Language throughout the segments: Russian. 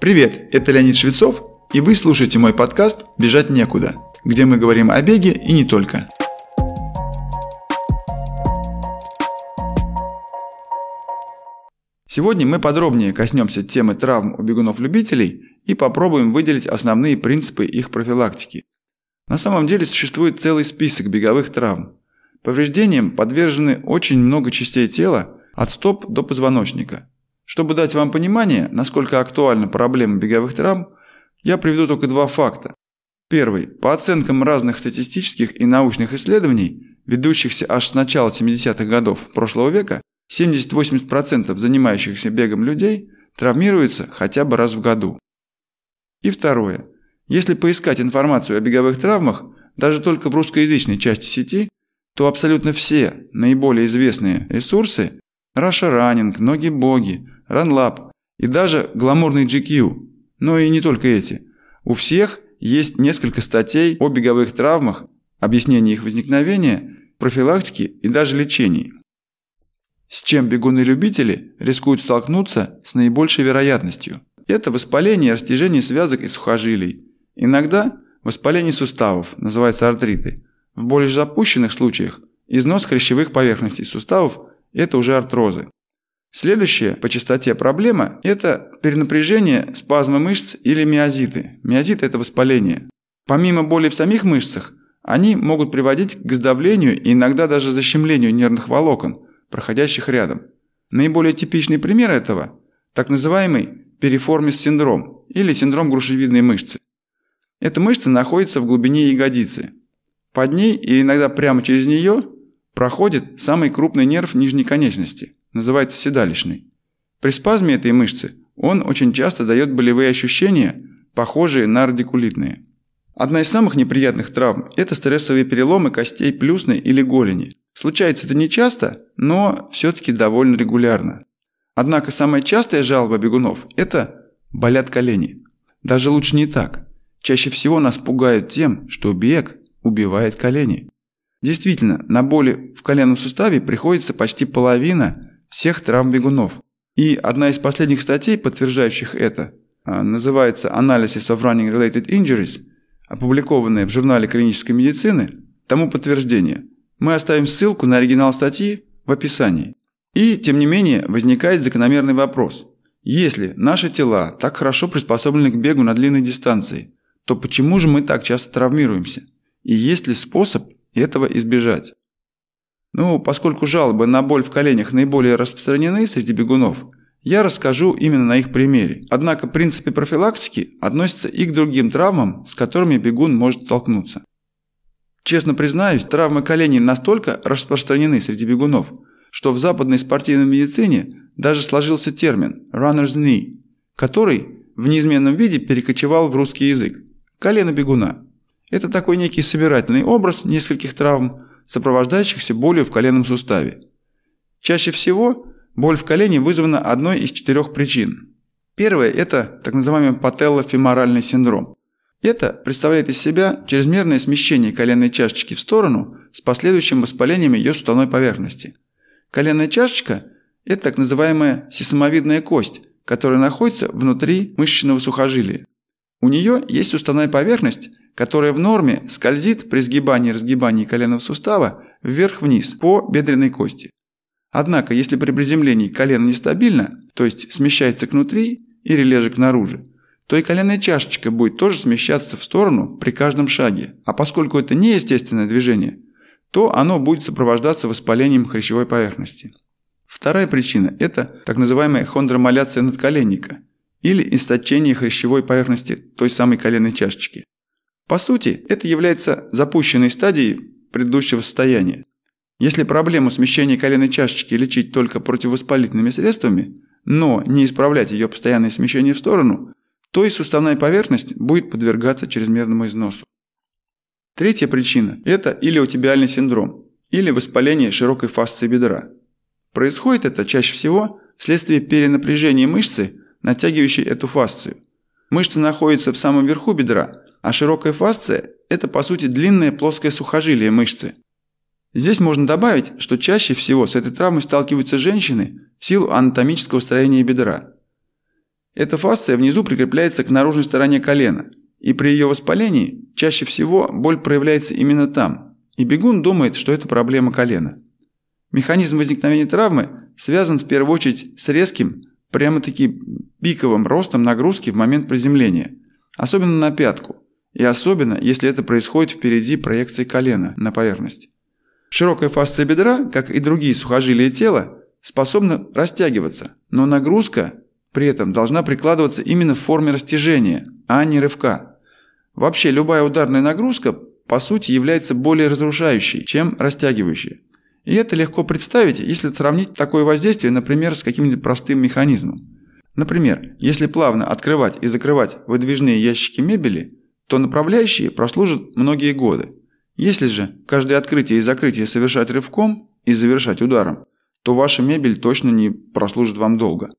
Привет, это Леонид Швецов, и вы слушаете мой подкаст «Бежать некуда», где мы говорим о беге и не только. Сегодня мы подробнее коснемся темы травм у бегунов-любителей и попробуем выделить основные принципы их профилактики. На самом деле существует целый список беговых травм. Повреждениям подвержены очень много частей тела, от стоп до позвоночника – чтобы дать вам понимание, насколько актуальна проблема беговых травм, я приведу только два факта. Первый. По оценкам разных статистических и научных исследований, ведущихся аж с начала 70-х годов прошлого века, 70-80% занимающихся бегом людей травмируются хотя бы раз в году. И второе. Если поискать информацию о беговых травмах, даже только в русскоязычной части сети, то абсолютно все наиболее известные ресурсы – Russia Running, Ноги Боги, RunLab и даже гламурный GQ. Но и не только эти. У всех есть несколько статей о беговых травмах, объяснении их возникновения, профилактике и даже лечении. С чем бегуны-любители рискуют столкнуться с наибольшей вероятностью? Это воспаление и растяжение связок и сухожилий. Иногда воспаление суставов, называется артриты. В более запущенных случаях износ хрящевых поверхностей суставов – это уже артрозы. Следующая по частоте проблема – это перенапряжение, спазмы мышц или миозиты. Миозиты – это воспаление. Помимо боли в самих мышцах, они могут приводить к сдавлению и иногда даже защемлению нервных волокон, проходящих рядом. Наиболее типичный пример этого – так называемый переформис синдром или синдром грушевидной мышцы. Эта мышца находится в глубине ягодицы. Под ней и иногда прямо через нее проходит самый крупный нерв нижней конечности – называется седалищный. При спазме этой мышцы он очень часто дает болевые ощущения, похожие на радикулитные. Одна из самых неприятных травм – это стрессовые переломы костей плюсной или голени. Случается это не часто, но все-таки довольно регулярно. Однако самая частая жалоба бегунов – это болят колени. Даже лучше не так. Чаще всего нас пугают тем, что бег убивает колени. Действительно, на боли в коленном суставе приходится почти половина всех травм бегунов. И одна из последних статей, подтверждающих это, а, называется «Analysis of Running Related Injuries», опубликованная в журнале клинической медицины, тому подтверждение. Мы оставим ссылку на оригинал статьи в описании. И, тем не менее, возникает закономерный вопрос. Если наши тела так хорошо приспособлены к бегу на длинной дистанции, то почему же мы так часто травмируемся? И есть ли способ этого избежать? Ну, поскольку жалобы на боль в коленях наиболее распространены среди бегунов, я расскажу именно на их примере. Однако принципы профилактики относятся и к другим травмам, с которыми бегун может столкнуться. Честно признаюсь, травмы коленей настолько распространены среди бегунов, что в западной спортивной медицине даже сложился термин «runner's knee», который в неизменном виде перекочевал в русский язык – колено бегуна. Это такой некий собирательный образ нескольких травм, сопровождающихся болью в коленном суставе. Чаще всего боль в колене вызвана одной из четырех причин. Первое – это так называемый пателлофеморальный синдром. Это представляет из себя чрезмерное смещение коленной чашечки в сторону с последующим воспалением ее суставной поверхности. Коленная чашечка – это так называемая сисомовидная кость, которая находится внутри мышечного сухожилия. У нее есть суставная поверхность – которая в норме скользит при сгибании и разгибании коленного сустава вверх-вниз по бедренной кости. Однако, если при приземлении колено нестабильно, то есть смещается кнутри или лежит наружу, то и коленная чашечка будет тоже смещаться в сторону при каждом шаге. А поскольку это неестественное движение, то оно будет сопровождаться воспалением хрящевой поверхности. Вторая причина – это так называемая хондромаляция надколенника или источение хрящевой поверхности той самой коленной чашечки. По сути, это является запущенной стадией предыдущего состояния. Если проблему смещения коленной чашечки лечить только противовоспалительными средствами, но не исправлять ее постоянное смещение в сторону, то и суставная поверхность будет подвергаться чрезмерному износу. Третья причина – это илиотибиальный синдром или воспаление широкой фасции бедра. Происходит это чаще всего вследствие перенапряжения мышцы, натягивающей эту фасцию. Мышца находится в самом верху бедра, а широкая фасция – это по сути длинное плоское сухожилие мышцы. Здесь можно добавить, что чаще всего с этой травмой сталкиваются женщины в силу анатомического строения бедра. Эта фасция внизу прикрепляется к наружной стороне колена, и при ее воспалении чаще всего боль проявляется именно там, и бегун думает, что это проблема колена. Механизм возникновения травмы связан в первую очередь с резким, прямо-таки пиковым ростом нагрузки в момент приземления, особенно на пятку, и особенно, если это происходит впереди проекции колена на поверхность. Широкая фасция бедра, как и другие сухожилия тела, способна растягиваться, но нагрузка при этом должна прикладываться именно в форме растяжения, а не рывка. Вообще любая ударная нагрузка по сути является более разрушающей, чем растягивающей. И это легко представить, если сравнить такое воздействие, например, с каким-нибудь простым механизмом. Например, если плавно открывать и закрывать выдвижные ящики мебели, то направляющие прослужат многие годы. Если же каждое открытие и закрытие совершать рывком и завершать ударом, то ваша мебель точно не прослужит вам долго.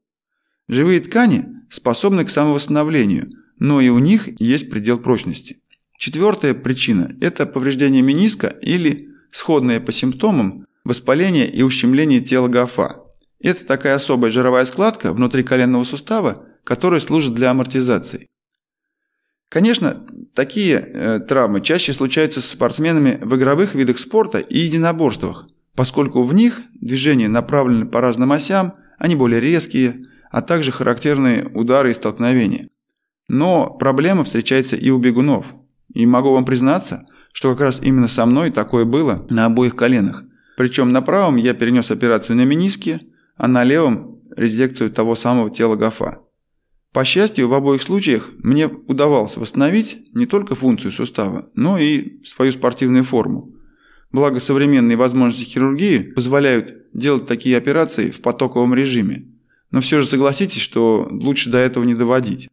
Живые ткани способны к самовосстановлению, но и у них есть предел прочности. Четвертая причина – это повреждение мениска или, сходное по симптомам, воспаление и ущемление тела гафа. Это такая особая жировая складка внутри коленного сустава, которая служит для амортизации. Конечно, такие э, травмы чаще случаются с спортсменами в игровых видах спорта и единоборствах, поскольку в них движения направлены по разным осям, они более резкие, а также характерные удары и столкновения. Но проблема встречается и у бегунов. И могу вам признаться, что как раз именно со мной такое было на обоих коленах. Причем на правом я перенес операцию на мениске, а на левом – резекцию того самого тела гафа. По счастью, в обоих случаях мне удавалось восстановить не только функцию сустава, но и свою спортивную форму. Благо современные возможности хирургии позволяют делать такие операции в потоковом режиме. Но все же согласитесь, что лучше до этого не доводить.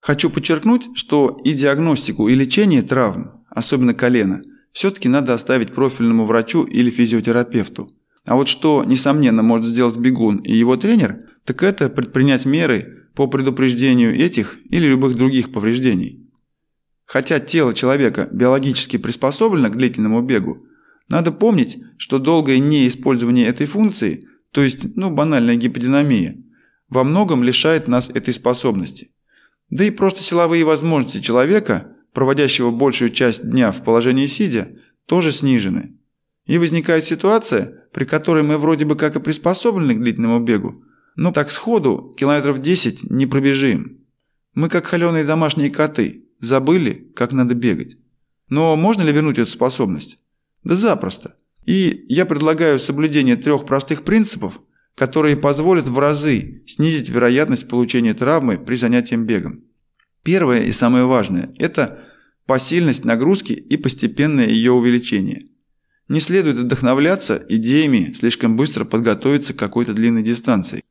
Хочу подчеркнуть, что и диагностику, и лечение травм, особенно колена, все-таки надо оставить профильному врачу или физиотерапевту. А вот что, несомненно, может сделать бегун и его тренер, так это предпринять меры по предупреждению этих или любых других повреждений. Хотя тело человека биологически приспособлено к длительному бегу, надо помнить, что долгое неиспользование этой функции, то есть ну, банальная гиподинамия, во многом лишает нас этой способности. Да и просто силовые возможности человека, проводящего большую часть дня в положении сидя, тоже снижены. И возникает ситуация, при которой мы вроде бы как и приспособлены к длительному бегу, но так сходу километров 10 не пробежим. Мы как холеные домашние коты, забыли, как надо бегать. Но можно ли вернуть эту способность? Да запросто. И я предлагаю соблюдение трех простых принципов, которые позволят в разы снизить вероятность получения травмы при занятии бегом. Первое и самое важное – это посильность нагрузки и постепенное ее увеличение. Не следует вдохновляться идеями слишком быстро подготовиться к какой-то длинной дистанции.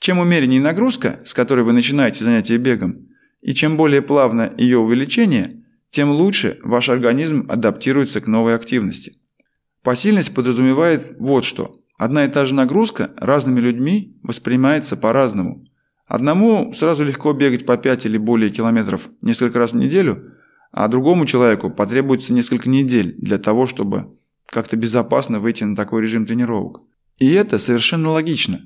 Чем умереннее нагрузка, с которой вы начинаете занятие бегом, и чем более плавно ее увеличение, тем лучше ваш организм адаптируется к новой активности. Посильность подразумевает вот что. Одна и та же нагрузка разными людьми воспринимается по-разному. Одному сразу легко бегать по 5 или более километров несколько раз в неделю, а другому человеку потребуется несколько недель для того, чтобы как-то безопасно выйти на такой режим тренировок. И это совершенно логично.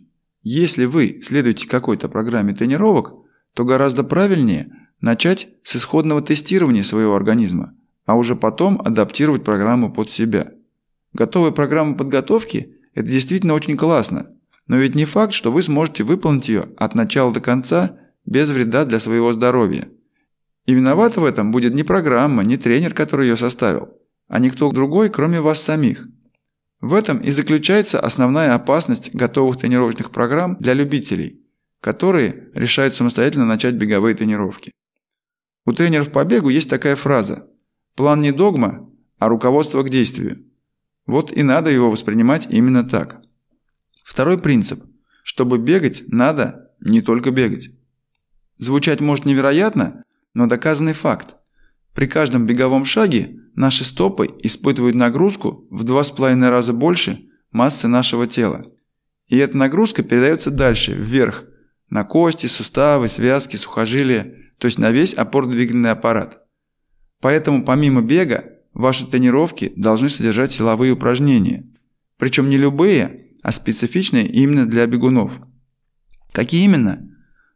Если вы следуете какой-то программе тренировок, то гораздо правильнее – Начать с исходного тестирования своего организма, а уже потом адаптировать программу под себя. Готовая программа подготовки – это действительно очень классно, но ведь не факт, что вы сможете выполнить ее от начала до конца без вреда для своего здоровья. И виноват в этом будет не программа, не тренер, который ее составил, а никто другой, кроме вас самих. В этом и заключается основная опасность готовых тренировочных программ для любителей, которые решают самостоятельно начать беговые тренировки. У тренеров по бегу есть такая фраза «План не догма, а руководство к действию». Вот и надо его воспринимать именно так. Второй принцип. Чтобы бегать, надо не только бегать. Звучать может невероятно, но доказанный факт. При каждом беговом шаге наши стопы испытывают нагрузку в два с половиной раза больше массы нашего тела. И эта нагрузка передается дальше, вверх, на кости, суставы, связки, сухожилия – то есть на весь опорно-двигательный аппарат. Поэтому помимо бега, ваши тренировки должны содержать силовые упражнения. Причем не любые, а специфичные именно для бегунов. Какие именно?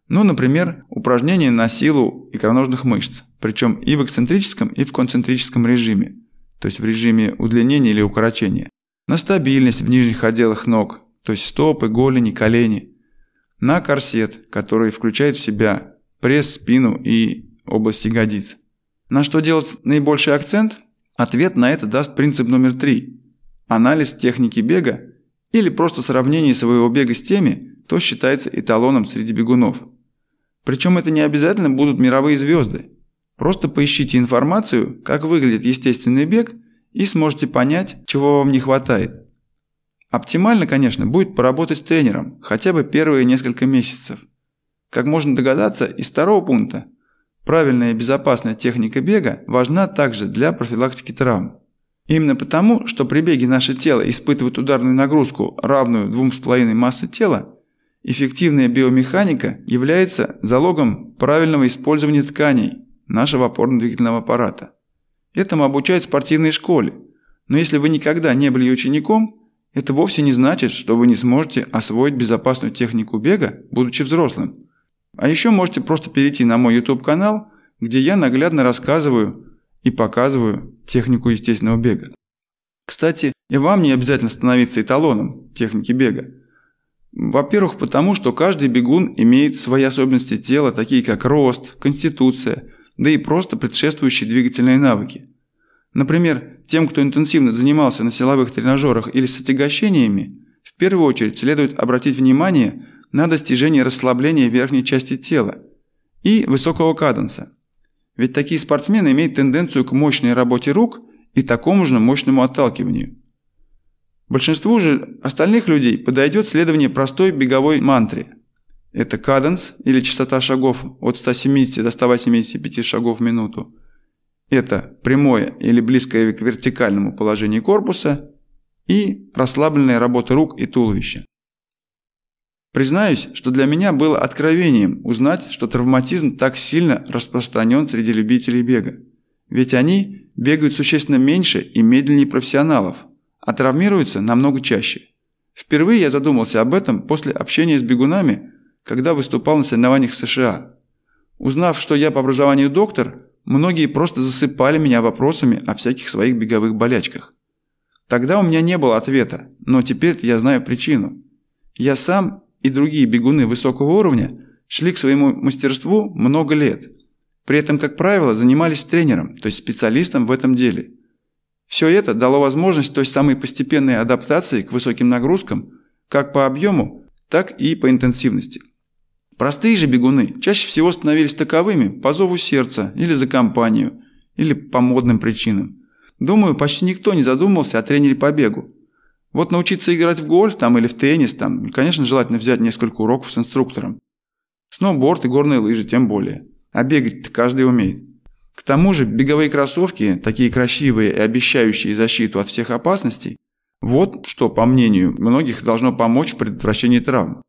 Ну, например, упражнения на силу икроножных мышц, причем и в эксцентрическом, и в концентрическом режиме, то есть в режиме удлинения или укорочения. На стабильность в нижних отделах ног, то есть стопы, голени, колени. На корсет, который включает в себя пресс, спину и область ягодиц. На что делать наибольший акцент? Ответ на это даст принцип номер три. Анализ техники бега или просто сравнение своего бега с теми, кто считается эталоном среди бегунов. Причем это не обязательно будут мировые звезды. Просто поищите информацию, как выглядит естественный бег, и сможете понять, чего вам не хватает. Оптимально, конечно, будет поработать с тренером, хотя бы первые несколько месяцев. Как можно догадаться из второго пункта, правильная и безопасная техника бега важна также для профилактики травм. Именно потому, что при беге наше тело испытывает ударную нагрузку, равную 2,5 массы тела, Эффективная биомеханика является залогом правильного использования тканей нашего опорно-двигательного аппарата. Этому обучают в спортивной школе. Но если вы никогда не были учеником, это вовсе не значит, что вы не сможете освоить безопасную технику бега, будучи взрослым. А еще можете просто перейти на мой YouTube-канал, где я наглядно рассказываю и показываю технику естественного бега. Кстати, и вам не обязательно становиться эталоном техники бега. Во-первых, потому что каждый бегун имеет свои особенности тела, такие как рост, конституция, да и просто предшествующие двигательные навыки. Например, тем, кто интенсивно занимался на силовых тренажерах или с отягощениями, в первую очередь следует обратить внимание на достижение расслабления верхней части тела и высокого каденса. Ведь такие спортсмены имеют тенденцию к мощной работе рук и такому же мощному отталкиванию. Большинству же остальных людей подойдет следование простой беговой мантре. Это каденс или частота шагов от 170 до 185 шагов в минуту. Это прямое или близкое к вертикальному положению корпуса и расслабленная работа рук и туловища. Признаюсь, что для меня было откровением узнать, что травматизм так сильно распространен среди любителей бега. Ведь они бегают существенно меньше и медленнее профессионалов, а травмируются намного чаще. Впервые я задумался об этом после общения с бегунами, когда выступал на соревнованиях в США. Узнав, что я по образованию доктор, многие просто засыпали меня вопросами о всяких своих беговых болячках. Тогда у меня не было ответа, но теперь я знаю причину. Я сам и другие бегуны высокого уровня шли к своему мастерству много лет. При этом, как правило, занимались тренером, то есть специалистом в этом деле – все это дало возможность той самой постепенной адаптации к высоким нагрузкам, как по объему, так и по интенсивности. Простые же бегуны чаще всего становились таковыми по зову сердца или за компанию, или по модным причинам. Думаю, почти никто не задумывался о тренере по бегу. Вот научиться играть в гольф там или в теннис, там, конечно, желательно взять несколько уроков с инструктором. Сноуборд и горные лыжи тем более. А бегать-то каждый умеет. К тому же беговые кроссовки, такие красивые и обещающие защиту от всех опасностей, вот что, по мнению многих, должно помочь в предотвращении травм.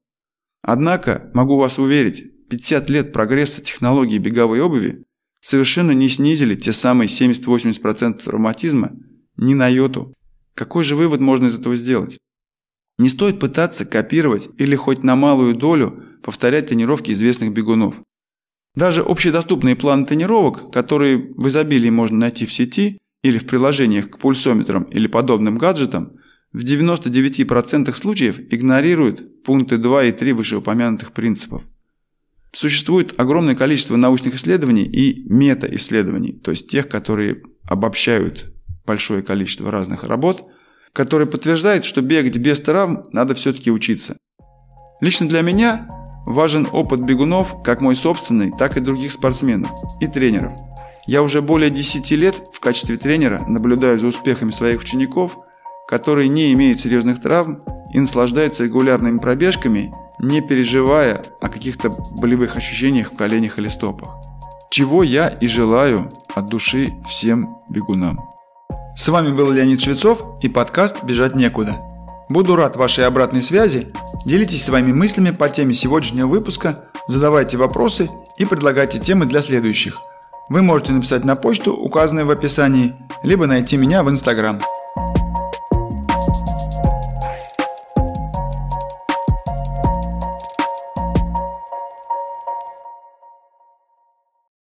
Однако, могу вас уверить, 50 лет прогресса технологии беговой обуви совершенно не снизили те самые 70-80% травматизма ни на йоту. Какой же вывод можно из этого сделать? Не стоит пытаться копировать или хоть на малую долю повторять тренировки известных бегунов. Даже общедоступные планы тренировок, которые в изобилии можно найти в сети или в приложениях к пульсометрам или подобным гаджетам, в 99% случаев игнорируют пункты 2 и 3 вышеупомянутых принципов. Существует огромное количество научных исследований и мета-исследований, то есть тех, которые обобщают большое количество разных работ, которые подтверждают, что бегать без травм надо все-таки учиться. Лично для меня Важен опыт бегунов, как мой собственный, так и других спортсменов и тренеров. Я уже более 10 лет в качестве тренера наблюдаю за успехами своих учеников, которые не имеют серьезных травм и наслаждаются регулярными пробежками, не переживая о каких-то болевых ощущениях в коленях или стопах. Чего я и желаю от души всем бегунам. С вами был Леонид Швецов и подкаст «Бежать некуда». Буду рад вашей обратной связи. Делитесь своими мыслями по теме сегодняшнего выпуска, задавайте вопросы и предлагайте темы для следующих. Вы можете написать на почту, указанную в описании, либо найти меня в Инстаграм.